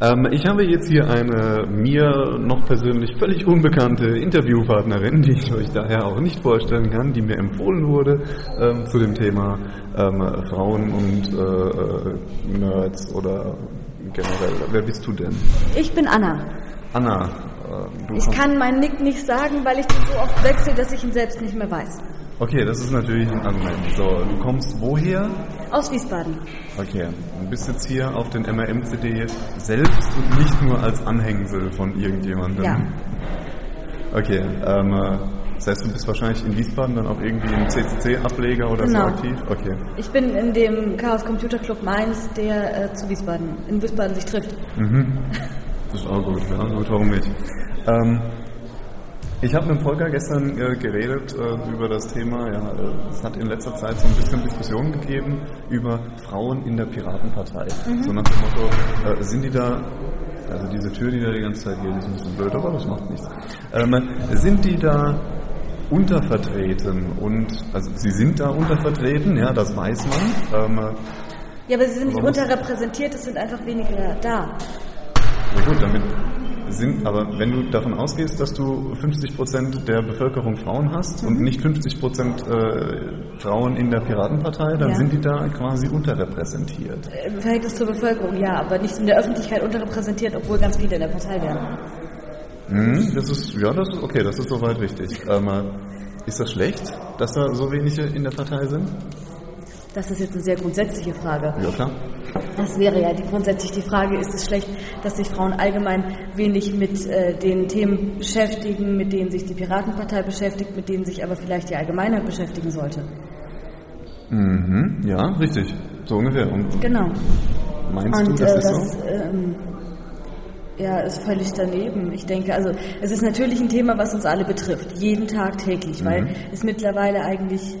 Ähm, ich habe jetzt hier eine mir noch persönlich völlig unbekannte Interviewpartnerin, die ich euch daher auch nicht vorstellen kann, die mir empfohlen wurde ähm, zu dem Thema ähm, Frauen und äh, Nerds oder generell. Wer bist du denn? Ich bin Anna. Anna. Äh, ich kann meinen Nick nicht sagen, weil ich den so oft wechsle, dass ich ihn selbst nicht mehr weiß. Okay, das ist natürlich ein Argument. So, du kommst woher? Aus Wiesbaden. Okay, du bist jetzt hier auf den MRM-CD selbst und nicht nur als Anhängsel von irgendjemandem. Ja. Okay, ähm, äh, das heißt, du bist wahrscheinlich in Wiesbaden dann auch irgendwie im CCC-Ableger oder genau. so aktiv? Okay. Ich bin in dem Chaos Computer Club Mainz, der äh, zu Wiesbaden, in Wiesbaden sich trifft. Mhm. Das ist auch gut, ja, gut, warum nicht? Ähm, ich habe mit Volker gestern äh, geredet äh, über das Thema, ja, äh, es hat in letzter Zeit so ein bisschen Diskussionen gegeben über Frauen in der Piratenpartei. Mhm. So nach dem Motto, äh, sind die da, also diese Tür, die da die ganze Zeit geht, ist ein bisschen blöd, aber das macht nichts. Ähm, sind die da untervertreten und, also sie sind da untervertreten, ja, das weiß man. Ähm, ja, aber sie sind nicht unterrepräsentiert, es sind einfach weniger da. Na gut, damit sind, aber wenn du davon ausgehst, dass du 50 Prozent der Bevölkerung Frauen hast mhm. und nicht 50 Prozent äh, Frauen in der Piratenpartei, dann ja. sind die da quasi unterrepräsentiert. Im äh, Verhältnis zur Bevölkerung, ja, aber nicht in der Öffentlichkeit unterrepräsentiert, obwohl ganz viele in der Partei wären. Mhm, das ist, ja, das ist okay, das ist soweit richtig. Ähm, ist das schlecht, dass da so wenige in der Partei sind? Das ist jetzt eine sehr grundsätzliche Frage. Ja, klar. Das wäre ja die, grundsätzlich die Frage, ist es schlecht, dass sich Frauen allgemein wenig mit äh, den Themen beschäftigen, mit denen sich die Piratenpartei beschäftigt, mit denen sich aber vielleicht die Allgemeinheit beschäftigen sollte? Mhm, ja, richtig. So ungefähr. Und genau. Meinst Und, du, das äh, ist das, so? Ähm, ja, ist völlig daneben. Ich denke, also es ist natürlich ein Thema, was uns alle betrifft, jeden Tag täglich, mhm. weil es mittlerweile eigentlich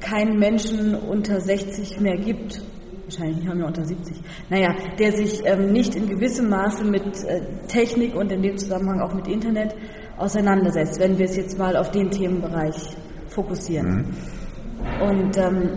keinen Menschen unter 60 mehr gibt, wahrscheinlich haben wir unter 70, naja, der sich ähm, nicht in gewissem Maße mit äh, Technik und in dem Zusammenhang auch mit Internet auseinandersetzt, wenn wir es jetzt mal auf den Themenbereich fokussieren. Mhm. Und ähm,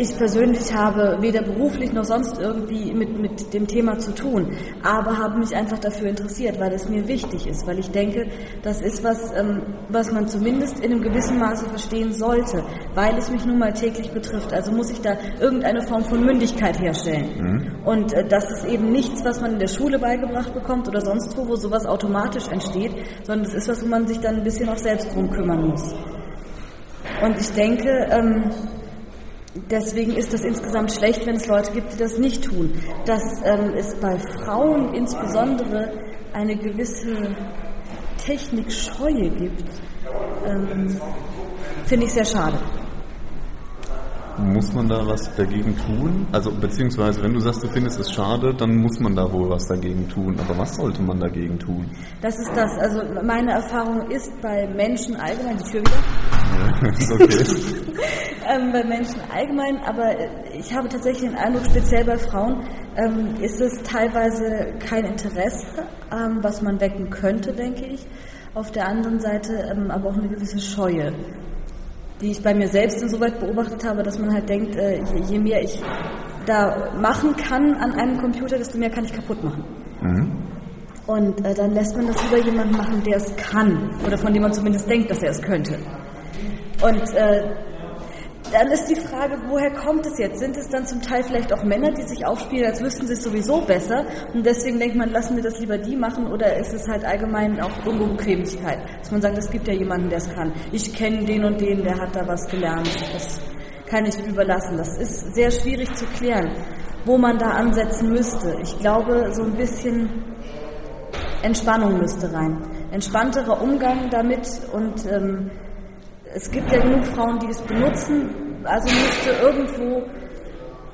ich persönlich habe weder beruflich noch sonst irgendwie mit, mit dem Thema zu tun, aber habe mich einfach dafür interessiert, weil es mir wichtig ist, weil ich denke, das ist was, ähm, was man zumindest in einem gewissen Maße verstehen sollte, weil es mich nun mal täglich betrifft. Also muss ich da irgendeine Form von Mündigkeit herstellen. Mhm. Und äh, das ist eben nichts, was man in der Schule beigebracht bekommt oder sonst wo, wo sowas automatisch entsteht, sondern es ist was, wo man sich dann ein bisschen auch selbst drum kümmern muss. Und ich denke, ähm, Deswegen ist das insgesamt schlecht, wenn es Leute gibt, die das nicht tun. Dass ähm, es bei Frauen insbesondere eine gewisse Technikscheue gibt, ähm, finde ich sehr schade. Muss man da was dagegen tun? Also beziehungsweise, wenn du sagst, du findest es schade, dann muss man da wohl was dagegen tun. Aber was sollte man dagegen tun? Das ist das. Also meine Erfahrung ist bei Menschen allgemein, die Tür wieder. Ja, ist okay. Ähm, bei Menschen allgemein, aber ich habe tatsächlich den Eindruck, speziell bei Frauen ähm, ist es teilweise kein Interesse, ähm, was man wecken könnte, denke ich. Auf der anderen Seite ähm, aber auch eine gewisse Scheue die ich bei mir selbst insoweit beobachtet habe, dass man halt denkt, äh, je, je, mehr ich da machen kann an einem Computer, desto mehr kann ich kaputt machen. Mhm. Und äh, dann lässt man das lieber jemand machen, der es kann oder von dem man zumindest denkt, dass er es könnte. Und äh, dann ist die Frage, woher kommt es jetzt? Sind es dann zum Teil vielleicht auch Männer, die sich aufspielen, als wüssten sie es sowieso besser und deswegen denkt man, lassen wir das lieber die machen oder ist es halt allgemein auch irgendwo Bequemlichkeit, dass man sagt, es gibt ja jemanden, der es kann. Ich kenne den und den, der hat da was gelernt. Das kann ich überlassen. Das ist sehr schwierig zu klären, wo man da ansetzen müsste. Ich glaube, so ein bisschen Entspannung müsste rein. Entspannterer Umgang damit und ähm, es gibt ja genug Frauen, die es benutzen, also müsste irgendwo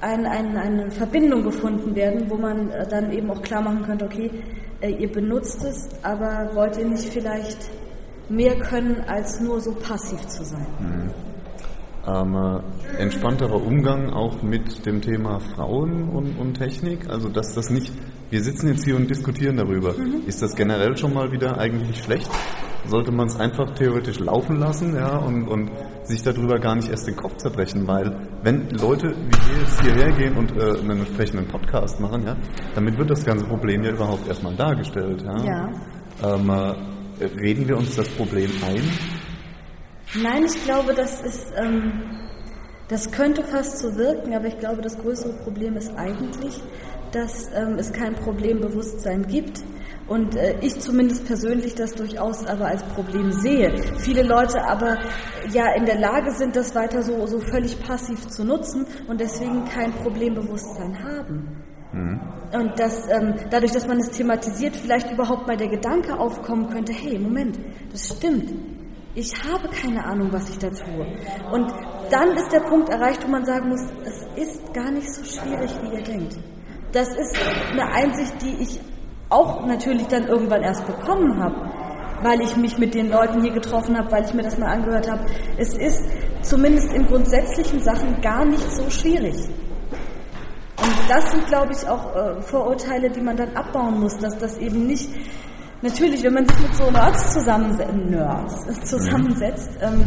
ein, ein, eine Verbindung gefunden werden, wo man äh, dann eben auch klar machen könnte, okay, äh, ihr benutzt es, aber wollt ihr nicht vielleicht mehr können, als nur so passiv zu sein? Mhm. Ähm, äh, entspannterer Umgang auch mit dem Thema Frauen und, und, Technik, also dass das nicht, wir sitzen jetzt hier und diskutieren darüber, mhm. ist das generell schon mal wieder eigentlich schlecht? Sollte man es einfach theoretisch laufen lassen, ja, und, und sich darüber gar nicht erst den Kopf zerbrechen, weil wenn Leute wie wir jetzt hierher gehen und äh, einen entsprechenden Podcast machen, ja, damit wird das ganze Problem ja überhaupt erstmal dargestellt. Ja. Ja. Ähm, äh, reden wir uns das Problem ein? Nein, ich glaube, das ist, ähm, das könnte fast so wirken, aber ich glaube, das größere Problem ist eigentlich, dass ähm, es kein Problembewusstsein gibt. Und äh, ich zumindest persönlich das durchaus aber als Problem sehe. Viele Leute aber ja in der Lage sind, das weiter so, so völlig passiv zu nutzen und deswegen kein Problembewusstsein haben. Und dass ähm, dadurch, dass man es thematisiert, vielleicht überhaupt mal der Gedanke aufkommen könnte, hey, Moment, das stimmt. Ich habe keine Ahnung, was ich da tue. Und dann ist der Punkt erreicht, wo man sagen muss, es ist gar nicht so schwierig, wie ihr denkt. Das ist eine Einsicht, die ich auch natürlich dann irgendwann erst bekommen habe, weil ich mich mit den Leuten hier getroffen habe, weil ich mir das mal angehört habe. Es ist zumindest in grundsätzlichen Sachen gar nicht so schwierig. Und das sind, glaube ich, auch äh, Vorurteile, die man dann abbauen muss, dass das eben nicht, natürlich, wenn man sich mit so Nerds, zusammense Nerds äh, zusammensetzt ähm,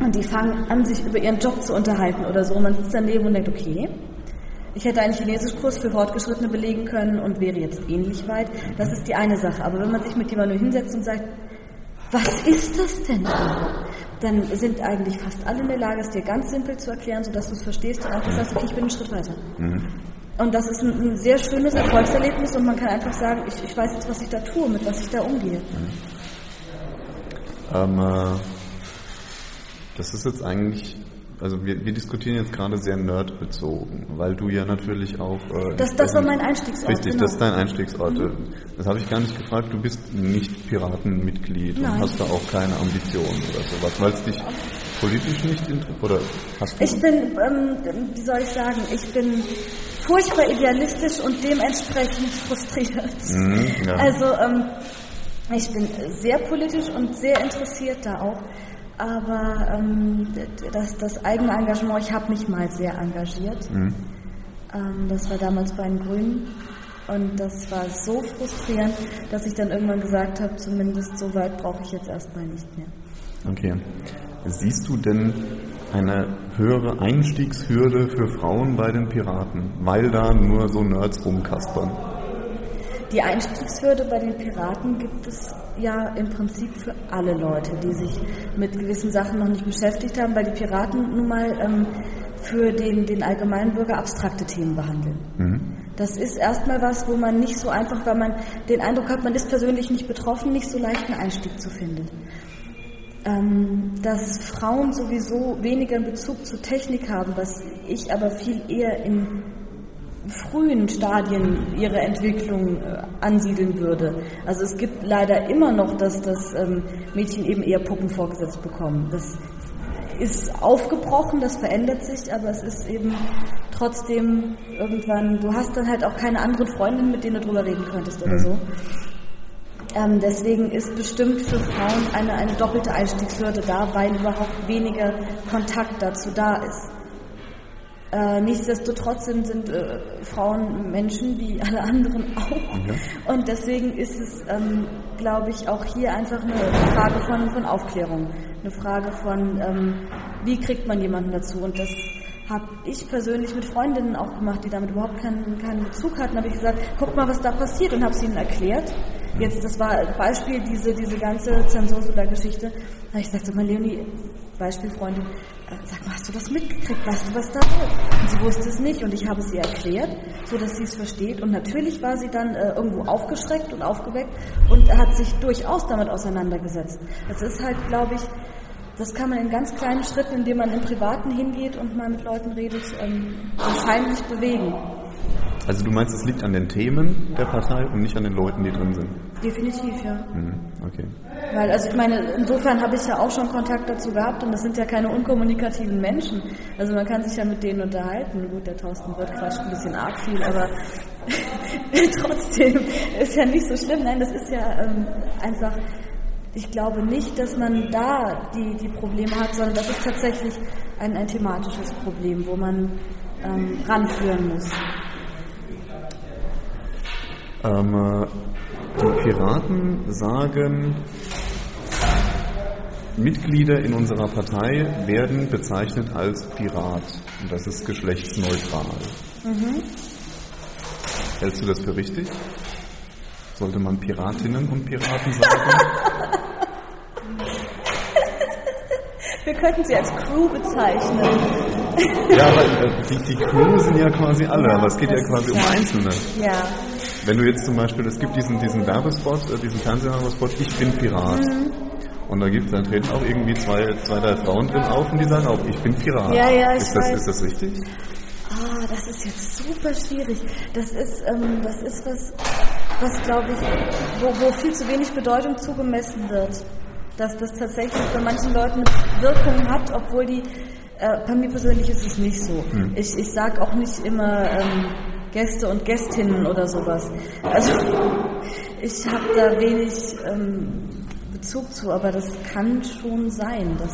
und die fangen an, sich über ihren Job zu unterhalten oder so, und man sitzt daneben und denkt, okay, ich hätte einen Chinesischkurs für Fortgeschrittene belegen können und wäre jetzt ähnlich weit. Das ist die eine Sache. Aber wenn man sich mit jemandem hinsetzt und sagt, was ist das denn? Dann sind eigentlich fast alle in der Lage, es dir ganz simpel zu erklären, sodass du es verstehst und einfach sagst, okay, ich bin einen Schritt weiter. Und das ist ein, ein sehr schönes Erfolgserlebnis und man kann einfach sagen, ich, ich weiß jetzt, was ich da tue, mit was ich da umgehe. Ähm, äh, das ist jetzt eigentlich, also wir, wir diskutieren jetzt gerade sehr nerdbezogen, weil du ja natürlich auch. Äh, Das, das war mein Einstiegsort. Richtig, genau. das ist dein Einstiegsort. Das habe ich gar nicht gefragt. Du bist nicht Piratenmitglied und Nein. hast da auch keine Ambitionen oder sowas, weil es dich politisch nicht interessiert. Oder hast du? Ich bin, ähm, wie soll ich sagen, ich bin furchtbar idealistisch und dementsprechend frustriert. Mhm, ja. Also ähm, ich bin sehr politisch und sehr interessiert da auch. Aber ähm, das, das eigene Engagement, ich habe mich mal sehr engagiert. Mhm. Ähm, das war damals bei den Grünen. Und das war so frustrierend, dass ich dann irgendwann gesagt habe, zumindest so weit brauche ich jetzt erstmal nicht mehr. Okay. Siehst du denn eine höhere Einstiegshürde für Frauen bei den Piraten, weil da nur so Nerds rumkaspern? Die Einstiegshürde bei den Piraten gibt es ja im Prinzip für alle Leute, die sich mit gewissen Sachen noch nicht beschäftigt haben, weil die Piraten nun mal ähm, für den, den Allgemeinbürger abstrakte Themen behandeln. Das ist erstmal was, wo man nicht so einfach, weil man den Eindruck hat, man ist persönlich nicht betroffen, nicht so leicht einen Einstieg zu finden. Ähm, dass Frauen sowieso weniger einen Bezug zur Technik haben, was ich aber viel eher in frühen Stadien ihrer Entwicklung äh, ansiedeln würde. Also es gibt leider immer noch, dass das ähm, Mädchen eben eher Puppen vorgesetzt bekommen. Das ist aufgebrochen, das verändert sich, aber es ist eben trotzdem irgendwann, du hast dann halt auch keine anderen Freundinnen, mit denen du drüber reden könntest oder so. Ähm, deswegen ist bestimmt für Frauen eine, eine doppelte Einstiegshürde da, weil überhaupt weniger Kontakt dazu da ist. Äh, nichtsdestotrotz sind, äh, Frauen Menschen wie alle anderen auch. Und deswegen ist es, ähm, glaube ich, auch hier einfach eine Frage von, von Aufklärung. Eine Frage von, ähm, wie kriegt man jemanden dazu? Und das habe ich persönlich mit Freundinnen auch gemacht, die damit überhaupt keinen, keinen Bezug hatten. habe ich gesagt, guck mal, was da passiert und habe es ihnen erklärt. Jetzt, das war Beispiel diese, diese ganze Zensursula-Geschichte. Da habe ich gesagt, sag mal, Leonie, Beispielfreundin, äh, sag hast du das mitgekriegt? Weißt du, was da läuft? Und sie wusste es nicht und ich habe es ihr erklärt, so dass sie es versteht. Und natürlich war sie dann äh, irgendwo aufgeschreckt und aufgeweckt und hat sich durchaus damit auseinandergesetzt. Das ist halt, glaube ich, das kann man in ganz kleinen Schritten, indem man im Privaten hingeht und mal mit Leuten redet, ähm, wahrscheinlich bewegen. Also du meinst, es liegt an den Themen der Partei und nicht an den Leuten, die drin sind? Definitiv, ja. Mhm, okay. Weil, also ich meine, insofern habe ich ja auch schon Kontakt dazu gehabt und das sind ja keine unkommunikativen Menschen. Also man kann sich ja mit denen unterhalten. Gut, der Thorsten wird quatscht ein bisschen arg viel, aber trotzdem ist ja nicht so schlimm. Nein, das ist ja ähm, einfach, ich glaube nicht, dass man da die, die Probleme hat, sondern das ist tatsächlich ein, ein thematisches Problem, wo man ähm, ranführen muss. Ähm, äh, die Piraten sagen, Mitglieder in unserer Partei werden bezeichnet als Pirat. Und das ist geschlechtsneutral. Mhm. Hältst du das für richtig? Sollte man Piratinnen und Piraten sagen? Wir könnten sie als Crew bezeichnen. Ja, aber äh, die, die Crew sind ja quasi alle, ja, aber es geht ja quasi um Einzelne. Ja. Wenn du jetzt zum Beispiel, es gibt diesen, diesen Werbespot, äh, diesen Fernsehwerbespot, ich bin Pirat. Mhm. Und da gibt da treten auch irgendwie zwei, zwei, drei Frauen drin auf und die sagen auch, ich bin Pirat. Ja, ja, ich ist, das, weiß. ist das richtig? Ah, das ist jetzt super schwierig. Das ist, ähm, das ist was, was glaube ich, wo, wo viel zu wenig Bedeutung zugemessen wird. Dass das tatsächlich bei manchen Leuten Wirkung hat, obwohl die, äh, bei mir persönlich ist es nicht so. Hm. Ich, ich sage auch nicht immer ähm, Gäste und Gästinnen oder sowas. Also ich habe da wenig ähm, Bezug zu, aber das kann schon sein. Das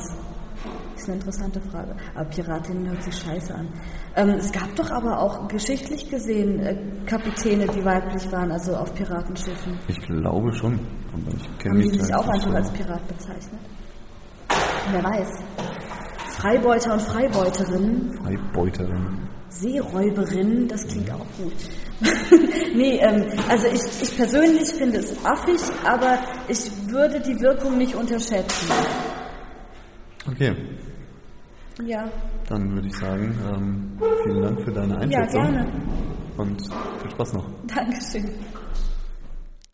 ist eine interessante Frage. Aber Piratinnen hört sich scheiße an. Ähm, es gab doch aber auch geschichtlich gesehen äh, Kapitäne, die weiblich waren, also auf Piratenschiffen. Ich glaube schon. Aber ich Haben die sich auch einfach als Pirat bezeichnet? Wer weiß. Freibeuter und Freibeuterinnen. Freibeuterinnen. Seeräuberinnen, das klingt auch gut. nee, ähm, also ich, ich persönlich finde es affig, aber ich würde die Wirkung nicht unterschätzen. Okay. Ja. Dann würde ich sagen, ähm, vielen Dank für deine Einschätzung. Ja, gerne. Und viel Spaß noch. Dankeschön.